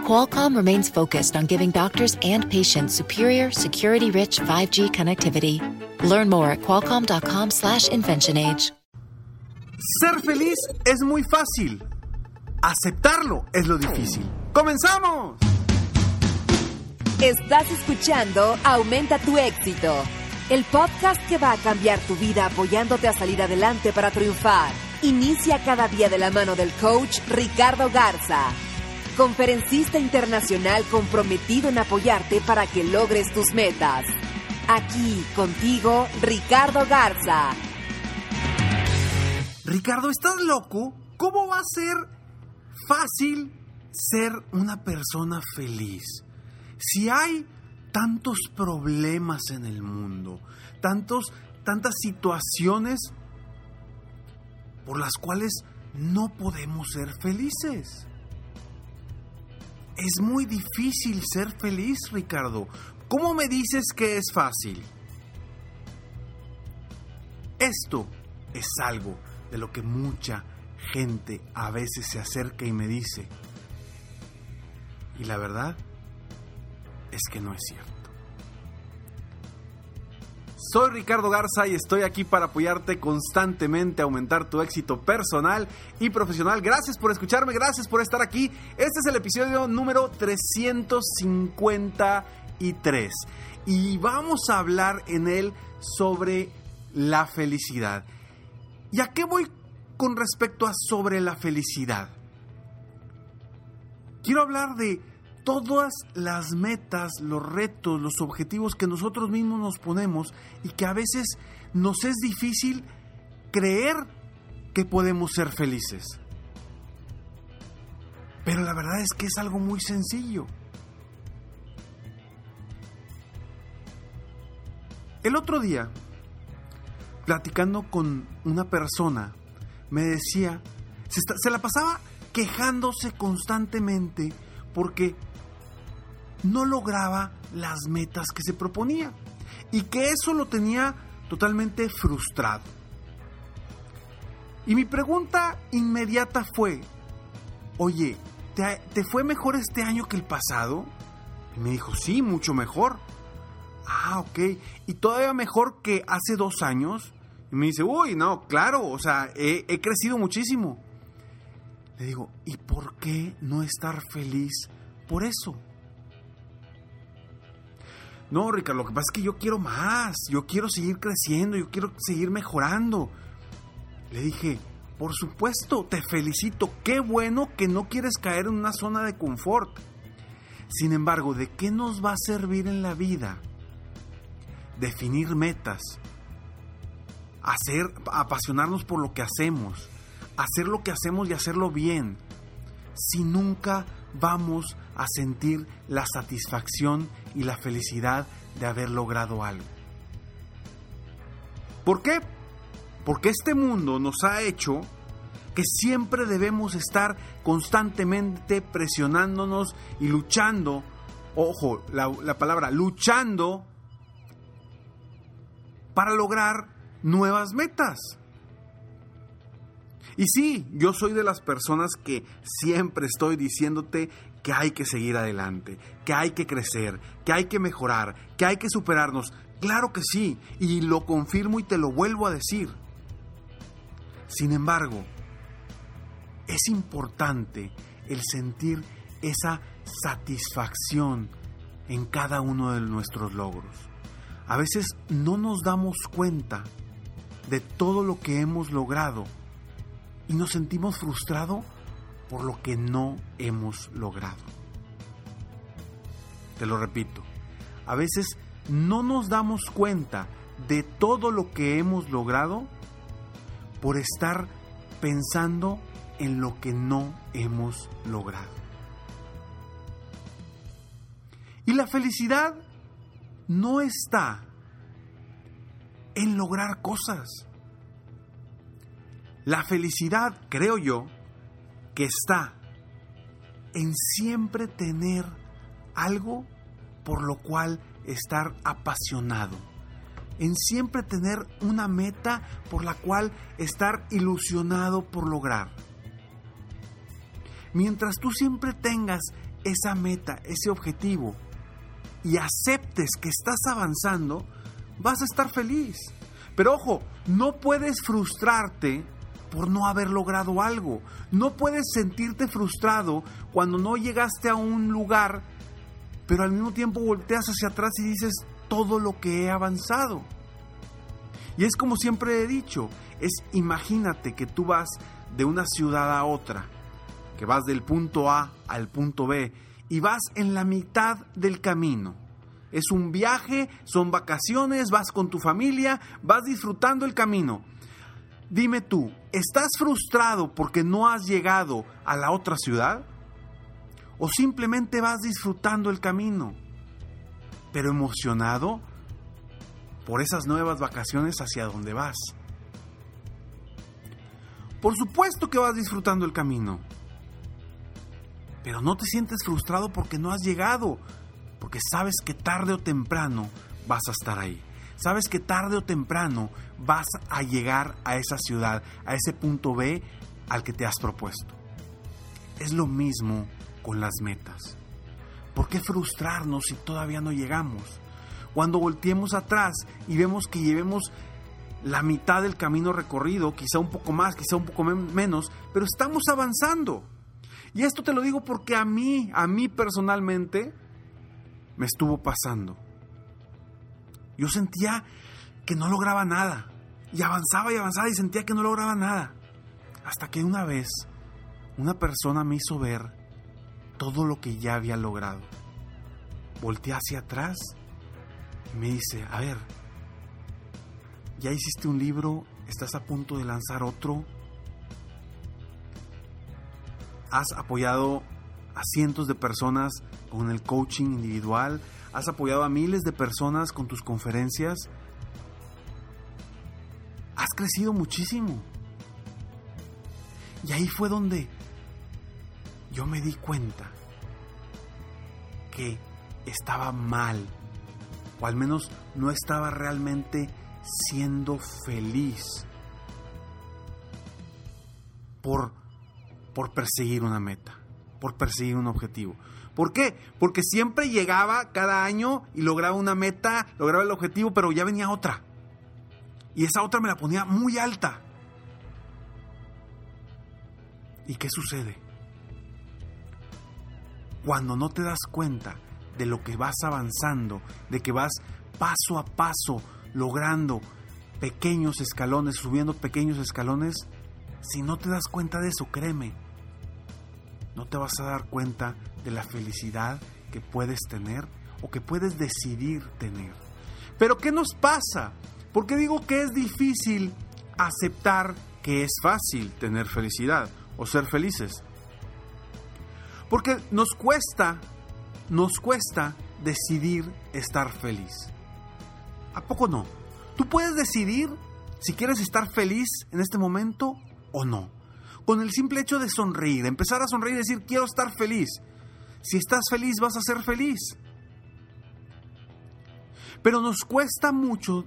Qualcomm remains focused on giving doctors and patients superior, security-rich 5G connectivity. Learn more at qualcomm.com/inventionage. Ser feliz es muy fácil. Aceptarlo es lo difícil. ¡Comenzamos! Estás escuchando Aumenta tu éxito, el podcast que va a cambiar tu vida apoyándote a salir adelante para triunfar. Inicia cada día de la mano del coach Ricardo Garza, conferencista internacional comprometido en apoyarte para que logres tus metas. Aquí contigo, Ricardo Garza. Ricardo, ¿estás loco? ¿Cómo va a ser fácil ser una persona feliz? Si hay tantos problemas en el mundo, tantos, tantas situaciones por las cuales no podemos ser felices. Es muy difícil ser feliz, Ricardo. ¿Cómo me dices que es fácil? Esto es algo de lo que mucha gente a veces se acerca y me dice. Y la verdad es que no es cierto. Soy Ricardo Garza y estoy aquí para apoyarte constantemente aumentar tu éxito personal y profesional. Gracias por escucharme, gracias por estar aquí. Este es el episodio número 353 y vamos a hablar en él sobre la felicidad. ¿Y a qué voy con respecto a sobre la felicidad? Quiero hablar de todas las metas, los retos, los objetivos que nosotros mismos nos ponemos y que a veces nos es difícil creer que podemos ser felices. Pero la verdad es que es algo muy sencillo. El otro día, platicando con una persona, me decía, se, la pasaba quejándose constantemente porque no lograba las metas que se proponía y que eso lo tenía totalmente frustrado. Y mi pregunta inmediata fue, oye, ¿te, ¿te, fue mejor este año que el pasado? Y me dijo, sí, mucho mejor. Ah, ok. ¿Y todavía mejor que hace dos años? Y me dice, uy, no, claro, o sea, he crecido muchísimo. Le digo, ¿y por qué no estar feliz por eso? No, Ricardo, lo que pasa es que yo quiero más, yo quiero seguir creciendo, yo quiero seguir mejorando. Le dije, por supuesto, te felicito, qué bueno que no quieres caer en una zona de confort. Sin embargo, ¿de qué nos va a servir en la vida? Definir metas, hacer, apasionarnos por lo que hacemos, hacer lo que hacemos y hacerlo bien, si nunca vamos a sentir la satisfacción y la felicidad de haber logrado algo. ¿Por qué? Porque este mundo nos ha hecho que siempre debemos estar constantemente presionándonos y luchando, ojo, la, la palabra luchando para lograr nuevas metas. Y sí, yo soy de las personas que siempre estoy diciéndote que hay que seguir adelante, que hay que crecer, que hay que mejorar, que hay que superarnos. Claro que sí, y lo confirmo y te lo vuelvo a decir. Sin embargo, es importante el sentir esa satisfacción en cada uno de nuestros logros. A veces no nos damos cuenta de todo lo que hemos logrado y nos sentimos frustrados por lo que no hemos logrado. Te lo repito, a veces no nos damos cuenta de todo lo que hemos logrado por estar pensando en lo que no hemos logrado. Y la felicidad no está en lograr cosas. La felicidad, creo yo, está en siempre tener algo por lo cual estar apasionado, en siempre tener una meta por la cual estar ilusionado por lograr. Mientras tú siempre tengas esa meta, ese objetivo, y aceptes que estás avanzando, vas a estar feliz. Pero ojo, no puedes frustrarte por no haber logrado algo. No puedes sentirte frustrado cuando no llegaste a un lugar, pero al mismo tiempo volteas hacia atrás y dices todo lo que he avanzado. Y es como siempre he dicho, es imagínate que tú vas de una ciudad a otra, que vas del punto A al punto B y vas en la mitad del camino. Es un viaje, son vacaciones, vas con tu familia, vas disfrutando el camino. Dime tú, ¿estás frustrado porque no has llegado a la otra ciudad? ¿O simplemente vas disfrutando el camino, pero emocionado por esas nuevas vacaciones hacia donde vas? Por supuesto que vas disfrutando el camino, pero no te sientes frustrado porque no has llegado, porque sabes que tarde o temprano vas a estar ahí. Sabes que tarde o temprano vas a llegar a esa ciudad, a ese punto B al que te has propuesto. Es lo mismo con las metas. ¿Por qué frustrarnos si todavía no llegamos? Cuando volteemos atrás y vemos que llevemos la mitad del camino recorrido, quizá un poco más, quizá un poco menos, pero estamos avanzando. Y esto te lo digo porque a mí, a mí personalmente, me estuvo pasando. Yo sentía que no lograba nada. Y avanzaba y avanzaba y sentía que no lograba nada. Hasta que una vez una persona me hizo ver todo lo que ya había logrado. Volteé hacia atrás y me dice, a ver, ya hiciste un libro, estás a punto de lanzar otro, has apoyado a cientos de personas con el coaching individual, has apoyado a miles de personas con tus conferencias. Has crecido muchísimo. Y ahí fue donde yo me di cuenta que estaba mal, o al menos no estaba realmente siendo feliz por, por perseguir una meta, por perseguir un objetivo. ¿Por qué? Porque siempre llegaba cada año y lograba una meta, lograba el objetivo, pero ya venía otra. Y esa otra me la ponía muy alta. ¿Y qué sucede? Cuando no te das cuenta de lo que vas avanzando, de que vas paso a paso logrando pequeños escalones, subiendo pequeños escalones, si no te das cuenta de eso, créeme, no te vas a dar cuenta de la felicidad que puedes tener o que puedes decidir tener. Pero ¿qué nos pasa? ¿Por qué digo que es difícil aceptar que es fácil tener felicidad o ser felices? Porque nos cuesta, nos cuesta decidir estar feliz. ¿A poco no? Tú puedes decidir si quieres estar feliz en este momento o no con el simple hecho de sonreír, empezar a sonreír y decir, quiero estar feliz. Si estás feliz, vas a ser feliz. Pero nos cuesta mucho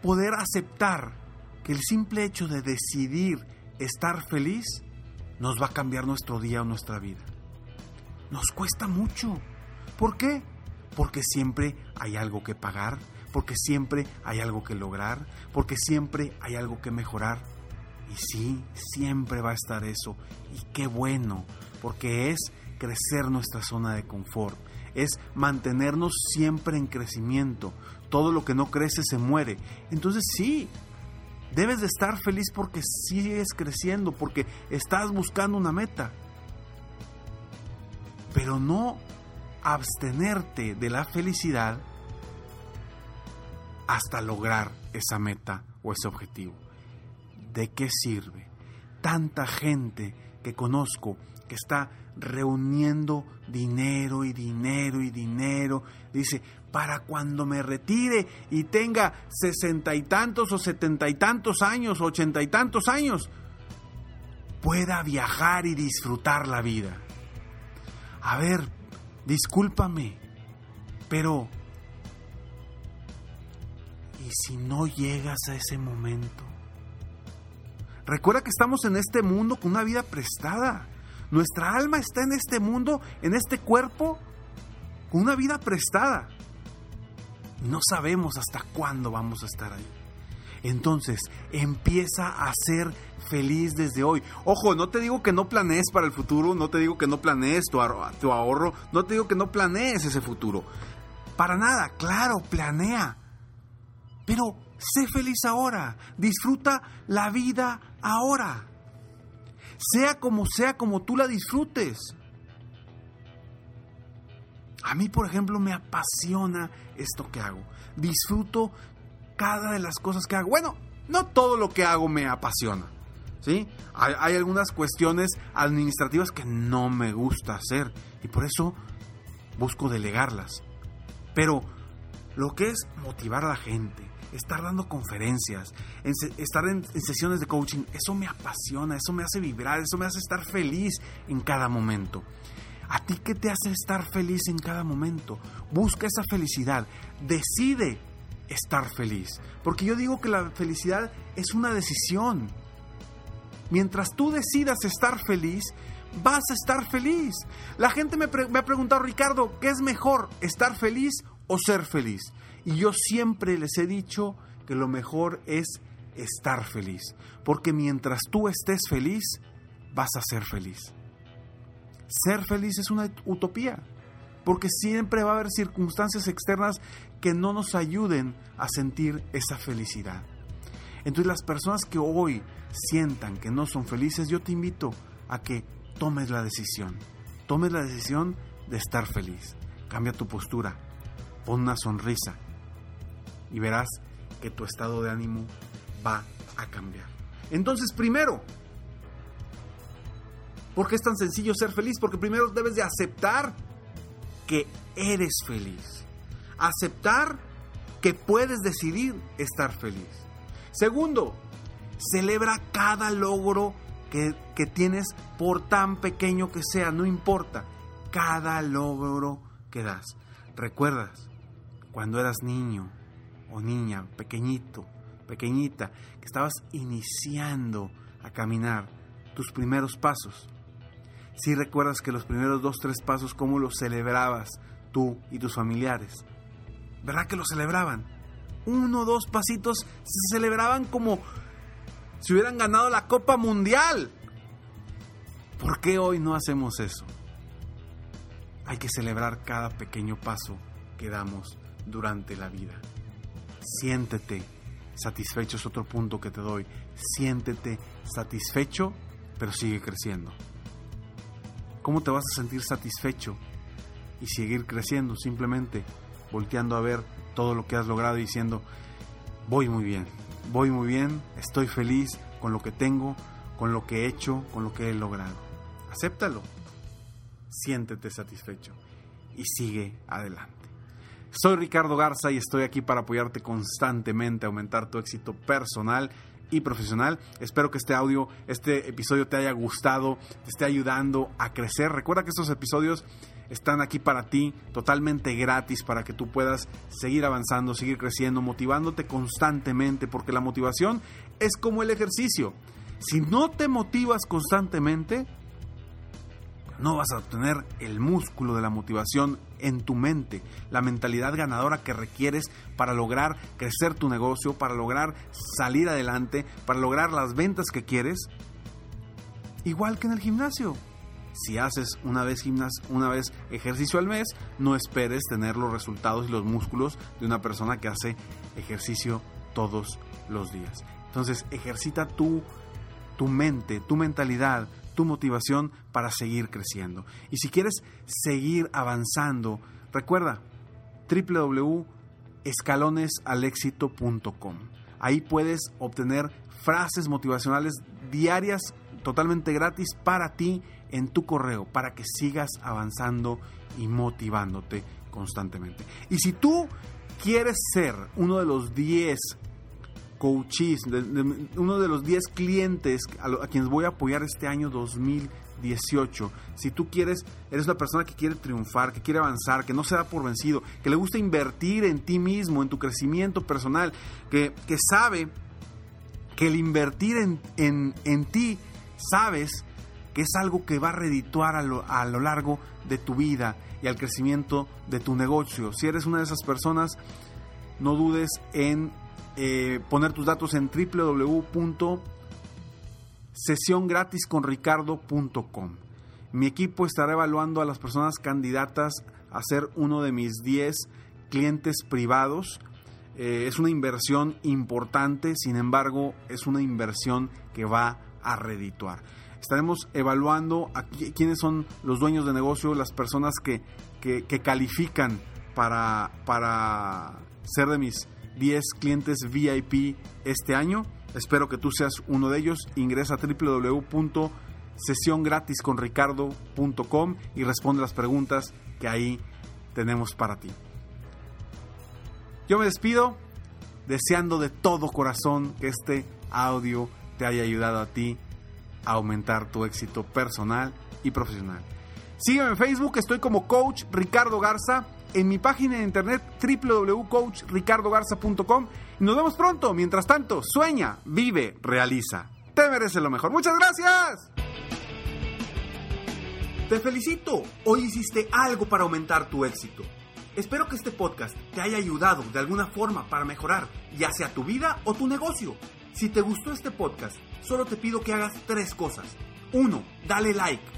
poder aceptar que el simple hecho de decidir estar feliz nos va a cambiar nuestro día o nuestra vida. Nos cuesta mucho. ¿Por qué? Porque siempre hay algo que pagar, porque siempre hay algo que lograr, porque siempre hay algo que mejorar. Y sí, siempre va a estar eso. Y qué bueno, porque es crecer nuestra zona de confort, es mantenernos siempre en crecimiento. Todo lo que no crece se muere. Entonces sí, debes de estar feliz porque sigues creciendo, porque estás buscando una meta. Pero no abstenerte de la felicidad hasta lograr esa meta o ese objetivo. ¿De qué sirve? Tanta gente que conozco que está reuniendo dinero y dinero y dinero. Dice, para cuando me retire y tenga sesenta y tantos o setenta y tantos años, ochenta y tantos años, pueda viajar y disfrutar la vida. A ver, discúlpame, pero ¿y si no llegas a ese momento? Recuerda que estamos en este mundo con una vida prestada. Nuestra alma está en este mundo, en este cuerpo, con una vida prestada. No sabemos hasta cuándo vamos a estar ahí. Entonces, empieza a ser feliz desde hoy. Ojo, no te digo que no planees para el futuro, no te digo que no planees tu, tu ahorro, no te digo que no planees ese futuro. Para nada, claro, planea. Pero sé feliz ahora, disfruta la vida ahora. Sea como sea, como tú la disfrutes. A mí, por ejemplo, me apasiona esto que hago. Disfruto cada de las cosas que hago. Bueno, no todo lo que hago me apasiona. ¿sí? Hay, algunas cuestiones administrativas que no me gusta hacer y por eso busco delegarlas. Pero lo que es motivar a la gente, estar dando conferencias, estar en, en, sesiones de coaching, eso me apasiona, eso me hace vibrar, eso me hace estar feliz en cada momento. ¿A ti qué te hace estar feliz en cada momento? Busca esa felicidad, decide estar feliz. Porque yo digo que la felicidad es una decisión. Mientras tú decidas estar feliz, vas a estar feliz. La gente me, ha preguntado, Ricardo, ¿qué es mejor, estar feliz o ser feliz? Y yo siempre les he dicho que lo mejor es estar feliz. Porque mientras tú estés feliz, vas a ser feliz. Ser feliz es una utopía. Porque siempre va a haber circunstancias externas que no nos ayuden a sentir esa felicidad. Entonces las personas que hoy sientan que no son felices, yo te invito a que tomes la decisión. Tomes la decisión de estar feliz. Cambia tu postura. Pon una sonrisa. Y verás que tu estado de ánimo va a cambiar. Entonces, primero, ¿por qué es tan sencillo ser feliz? Porque primero debes de aceptar que eres feliz aceptar que puedes decidir estar feliz. Segundo, celebra cada logro que, tienes por tan pequeño que sea, no importa, cada logro que das. ¿Recuerdas cuando eras niño o niña, pequeñito, pequeñita, que estabas iniciando a caminar tus primeros pasos? Si recuerdas que los primeros dos, tres pasos, ¿cómo los celebrabas tú y tus familiares? ¿verdad que lo celebraban? Uno, dos pasitos, se celebraban como si hubieran ganado la Copa Mundial. ¿Por qué hoy no hacemos eso? Hay que celebrar cada pequeño paso que damos durante la vida. Siéntete satisfecho, es otro punto que te doy. Siéntete satisfecho, pero sigue creciendo. ¿Cómo te vas a sentir satisfecho y seguir creciendo? Simplemente volteando a ver todo lo que has logrado y diciendo, voy muy bien, voy muy bien, estoy feliz con lo que tengo, con lo que he hecho, con lo que he logrado. Acéptalo, siéntete satisfecho y sigue adelante. Soy Ricardo Garza y estoy aquí para apoyarte constantemente aumentar tu éxito personal y profesional. Espero que este audio, este episodio te haya gustado, te esté ayudando a crecer. Recuerda que estos episodios están aquí para ti, totalmente gratis, para que tú puedas seguir avanzando, seguir creciendo, motivándote constantemente, porque la motivación es como el ejercicio. Si no te motivas constantemente, no vas a obtener el músculo de la motivación en tu mente, la mentalidad ganadora que requieres para lograr crecer tu negocio, para lograr salir adelante, para lograr las ventas que quieres. Igual que en el gimnasio. Si haces una vez gimnasio, una vez ejercicio al mes, no esperes tener los resultados y los músculos de una persona que hace ejercicio todos los días. Entonces, ejercita tu, tu mente, tu mentalidad, tu motivación para seguir creciendo. Y si quieres seguir avanzando, recuerda www.escalonesalexito.com. Ahí puedes obtener frases motivacionales diarias totalmente gratis para ti en tu correo para que sigas avanzando y motivándote constantemente. Y si tú quieres ser uno de los 10 coaches, uno de los 10 clientes a, quienes voy a apoyar este año 2018. Si tú quieres, eres una persona que quiere triunfar, que quiere avanzar, que no se da por vencido, que le gusta invertir en ti mismo, en tu crecimiento personal, que, que sabe que el invertir en, en, en ti, sabes que es algo que va a redituar a lo, a lo largo de tu vida y al crecimiento de tu negocio. Si eres una de esas personas, no dudes en eh, poner tus datos en www.sesiongratisconricardo.com. Mi equipo estará evaluando a las personas candidatas a ser uno de mis 10 clientes privados. Eh, es una inversión importante, sin embargo, es una inversión que va a redituar. Estaremos evaluando quiénes son los dueños de negocio, las personas que, que, que califican para, para ser de mis 10 clientes VIP este año. Espero que tú seas uno de ellos. Ingresa a www.sesiongratisconricardo.com y responde las preguntas que ahí tenemos para ti. Yo me despido deseando de todo corazón que este audio te haya ayudado a ti a aumentar tu éxito personal y profesional. Sígueme en Facebook, estoy como Coach Ricardo Garza en mi página de internet www.coachricardogarza.com. Nos vemos pronto. Mientras tanto, sueña, vive, realiza. Te mereces lo mejor. Muchas gracias. Te felicito. Hoy hiciste algo para aumentar tu éxito. Espero que este podcast te haya ayudado de alguna forma para mejorar ya sea tu vida o tu negocio. Si te gustó este podcast, solo te pido que hagas tres cosas. 1. Dale like.